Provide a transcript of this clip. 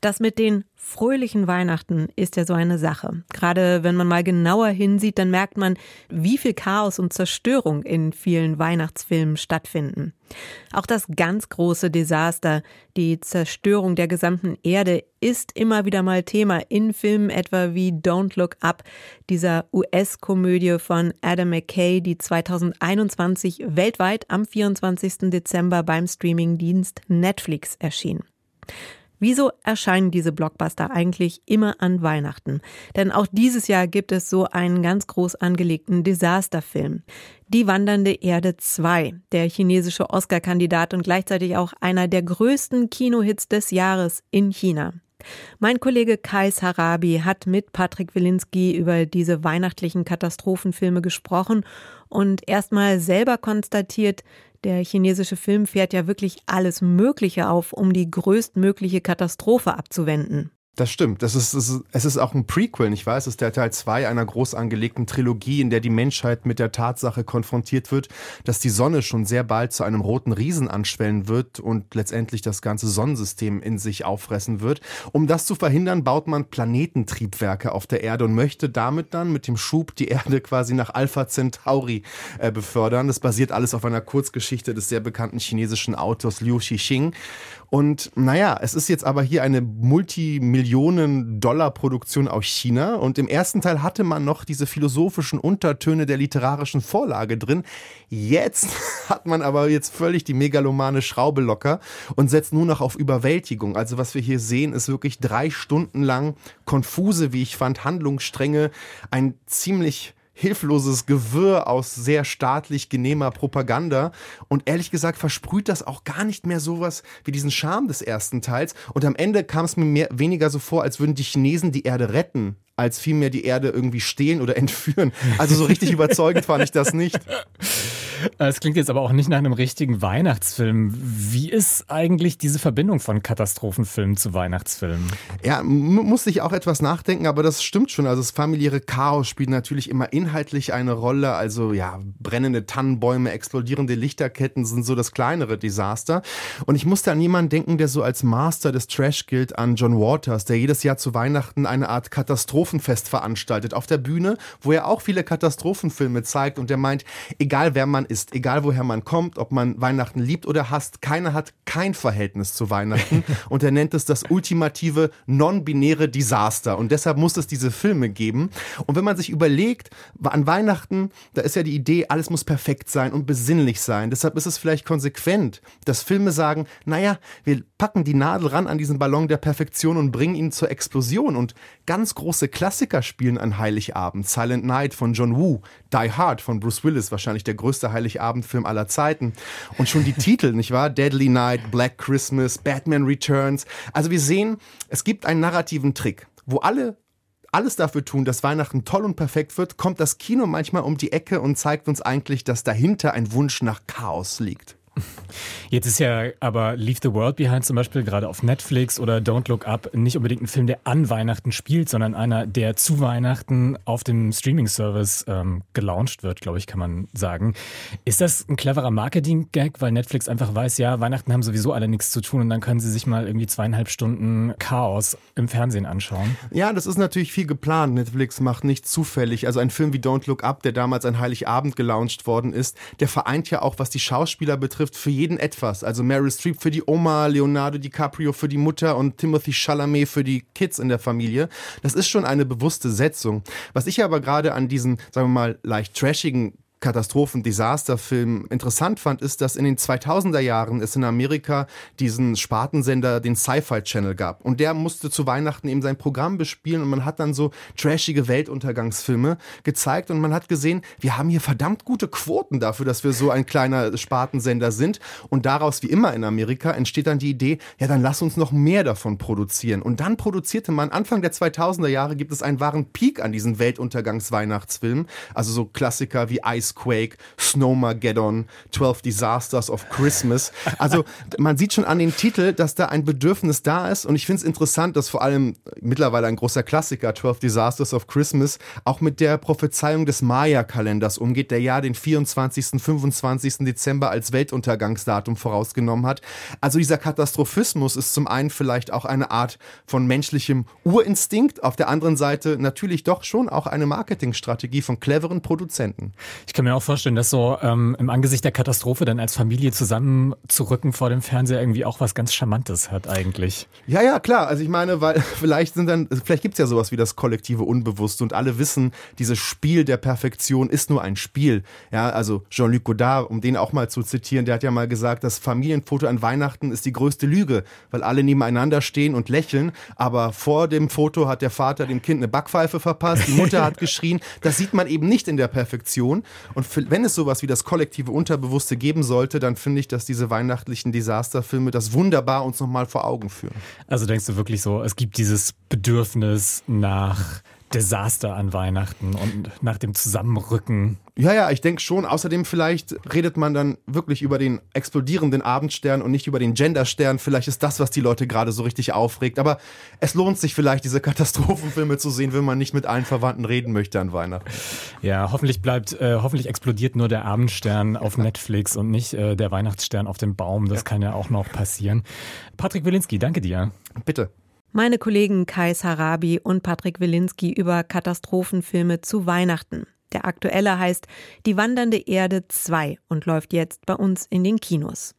das mit den fröhlichen Weihnachten ist ja so eine Sache. Gerade wenn man mal genauer hinsieht, dann merkt man, wie viel Chaos und Zerstörung in vielen Weihnachtsfilmen stattfinden. Auch das ganz große Desaster, die Zerstörung der gesamten Erde, ist immer wieder mal Thema in Filmen etwa wie Don't Look Up, dieser US-Komödie von Adam McKay, die 2021 weltweit am 24. Dezember beim Streamingdienst Netflix erschien. Wieso erscheinen diese Blockbuster eigentlich immer an Weihnachten? Denn auch dieses Jahr gibt es so einen ganz groß angelegten Desasterfilm. Die wandernde Erde 2, der chinesische Oscar-Kandidat und gleichzeitig auch einer der größten Kinohits des Jahres in China. Mein Kollege Kais Harabi hat mit Patrick Wilinski über diese weihnachtlichen Katastrophenfilme gesprochen und erstmal selber konstatiert, der chinesische Film fährt ja wirklich alles Mögliche auf, um die größtmögliche Katastrophe abzuwenden. Das stimmt. Das ist, es, ist, es ist auch ein Prequel, nicht wahr? Es ist der Teil 2 einer groß angelegten Trilogie, in der die Menschheit mit der Tatsache konfrontiert wird, dass die Sonne schon sehr bald zu einem roten Riesen anschwellen wird und letztendlich das ganze Sonnensystem in sich auffressen wird. Um das zu verhindern, baut man Planetentriebwerke auf der Erde und möchte damit dann mit dem Schub die Erde quasi nach Alpha Centauri äh, befördern. Das basiert alles auf einer Kurzgeschichte des sehr bekannten chinesischen Autors Liu Xixing. Und naja, es ist jetzt aber hier eine Multimillionen-Dollar-Produktion aus China. Und im ersten Teil hatte man noch diese philosophischen Untertöne der literarischen Vorlage drin. Jetzt hat man aber jetzt völlig die megalomane Schraube locker und setzt nur noch auf Überwältigung. Also was wir hier sehen, ist wirklich drei Stunden lang konfuse, wie ich fand, Handlungsstränge, ein ziemlich hilfloses Gewirr aus sehr staatlich genehmer Propaganda. Und ehrlich gesagt versprüht das auch gar nicht mehr sowas wie diesen Charme des ersten Teils. Und am Ende kam es mir mehr, weniger so vor, als würden die Chinesen die Erde retten, als vielmehr die Erde irgendwie stehlen oder entführen. Also so richtig überzeugend fand ich das nicht. Es klingt jetzt aber auch nicht nach einem richtigen Weihnachtsfilm. Wie ist eigentlich diese Verbindung von Katastrophenfilmen zu Weihnachtsfilmen? Ja, musste ich auch etwas nachdenken, aber das stimmt schon. Also das familiäre Chaos spielt natürlich immer inhaltlich eine Rolle. Also ja, brennende Tannenbäume, explodierende Lichterketten sind so das kleinere Desaster. Und ich musste an jemanden denken, der so als Master des Trash gilt, an John Waters, der jedes Jahr zu Weihnachten eine Art Katastrophenfest veranstaltet auf der Bühne, wo er auch viele Katastrophenfilme zeigt und der meint, egal wer man ist, egal woher man kommt, ob man Weihnachten liebt oder hasst, keiner hat kein Verhältnis zu Weihnachten. Und er nennt es das ultimative non-binäre Desaster. Und deshalb muss es diese Filme geben. Und wenn man sich überlegt, an Weihnachten, da ist ja die Idee, alles muss perfekt sein und besinnlich sein, deshalb ist es vielleicht konsequent, dass Filme sagen, naja, wir packen die Nadel ran an diesen Ballon der Perfektion und bringen ihn zur Explosion. Und ganz große Klassiker spielen an Heiligabend, Silent Night von John Woo, Die Hard von Bruce Willis, wahrscheinlich der größte Heiligabendfilm aller Zeiten. Und schon die Titel, nicht wahr? Deadly Night, Black Christmas, Batman Returns. Also wir sehen, es gibt einen narrativen Trick, wo alle alles dafür tun, dass Weihnachten toll und perfekt wird, kommt das Kino manchmal um die Ecke und zeigt uns eigentlich, dass dahinter ein Wunsch nach Chaos liegt. Jetzt ist ja aber Leave the World Behind zum Beispiel gerade auf Netflix oder Don't Look Up nicht unbedingt ein Film, der an Weihnachten spielt, sondern einer, der zu Weihnachten auf dem Streaming-Service ähm, gelauncht wird, glaube ich, kann man sagen. Ist das ein cleverer Marketing-Gag, weil Netflix einfach weiß, ja, Weihnachten haben sowieso alle nichts zu tun und dann können sie sich mal irgendwie zweieinhalb Stunden Chaos im Fernsehen anschauen? Ja, das ist natürlich viel geplant. Netflix macht nicht zufällig. Also ein Film wie Don't Look Up, der damals an Heiligabend gelauncht worden ist, der vereint ja auch, was die Schauspieler betrifft, trifft für jeden etwas. Also Meryl Streep für die Oma, Leonardo DiCaprio für die Mutter und Timothy Chalamet für die Kids in der Familie. Das ist schon eine bewusste Setzung. Was ich aber gerade an diesen, sagen wir mal, leicht trashigen Katastrophen, Desasterfilm interessant fand, ist, dass in den 2000er Jahren es in Amerika diesen Spartensender, den Sci-Fi Channel gab. Und der musste zu Weihnachten eben sein Programm bespielen und man hat dann so trashige Weltuntergangsfilme gezeigt und man hat gesehen, wir haben hier verdammt gute Quoten dafür, dass wir so ein kleiner Spartensender sind. Und daraus, wie immer in Amerika, entsteht dann die Idee, ja, dann lass uns noch mehr davon produzieren. Und dann produzierte man, Anfang der 2000er Jahre gibt es einen wahren Peak an diesen Weltuntergangs-Weihnachtsfilmen. Also so Klassiker wie Ice Ice Quake, Snowmageddon, 12 Disasters of Christmas. Also man sieht schon an den Titel, dass da ein Bedürfnis da ist und ich finde es interessant, dass vor allem mittlerweile ein großer Klassiker, 12 Disasters of Christmas, auch mit der Prophezeiung des Maya-Kalenders umgeht, der ja den 24., 25. Dezember als Weltuntergangsdatum vorausgenommen hat. Also dieser Katastrophismus ist zum einen vielleicht auch eine Art von menschlichem Urinstinkt, auf der anderen Seite natürlich doch schon auch eine Marketingstrategie von cleveren Produzenten. Ich kann mir auch vorstellen, dass so ähm, im Angesicht der Katastrophe dann als Familie zusammenzurücken vor dem Fernseher irgendwie auch was ganz Charmantes hat eigentlich. Ja, ja, klar. Also ich meine, weil vielleicht sind dann, vielleicht gibt's ja sowas wie das kollektive Unbewusste und alle wissen, dieses Spiel der Perfektion ist nur ein Spiel. Ja, also Jean-Luc Godard, um den auch mal zu zitieren, der hat ja mal gesagt, das Familienfoto an Weihnachten ist die größte Lüge, weil alle nebeneinander stehen und lächeln, aber vor dem Foto hat der Vater dem Kind eine Backpfeife verpasst, die Mutter hat geschrien. Das sieht man eben nicht in der Perfektion. Und wenn es sowas wie das kollektive Unterbewusste geben sollte, dann finde ich, dass diese weihnachtlichen Desasterfilme das wunderbar uns nochmal vor Augen führen. Also denkst du wirklich so, es gibt dieses Bedürfnis nach Desaster an Weihnachten und nach dem Zusammenrücken. Ja, ja, ich denke schon. Außerdem vielleicht redet man dann wirklich über den explodierenden Abendstern und nicht über den Genderstern. Vielleicht ist das, was die Leute gerade so richtig aufregt. Aber es lohnt sich vielleicht, diese Katastrophenfilme zu sehen, wenn man nicht mit allen Verwandten reden möchte an Weihnachten. Ja, hoffentlich bleibt, äh, hoffentlich explodiert nur der Abendstern auf Netflix und nicht äh, der Weihnachtsstern auf dem Baum. Das ja. kann ja auch noch passieren. Patrick Wilinski, danke dir. Bitte. Meine Kollegen Kai Sarabi und Patrick Wilinski über Katastrophenfilme zu Weihnachten. Der aktuelle heißt Die wandernde Erde 2 und läuft jetzt bei uns in den Kinos.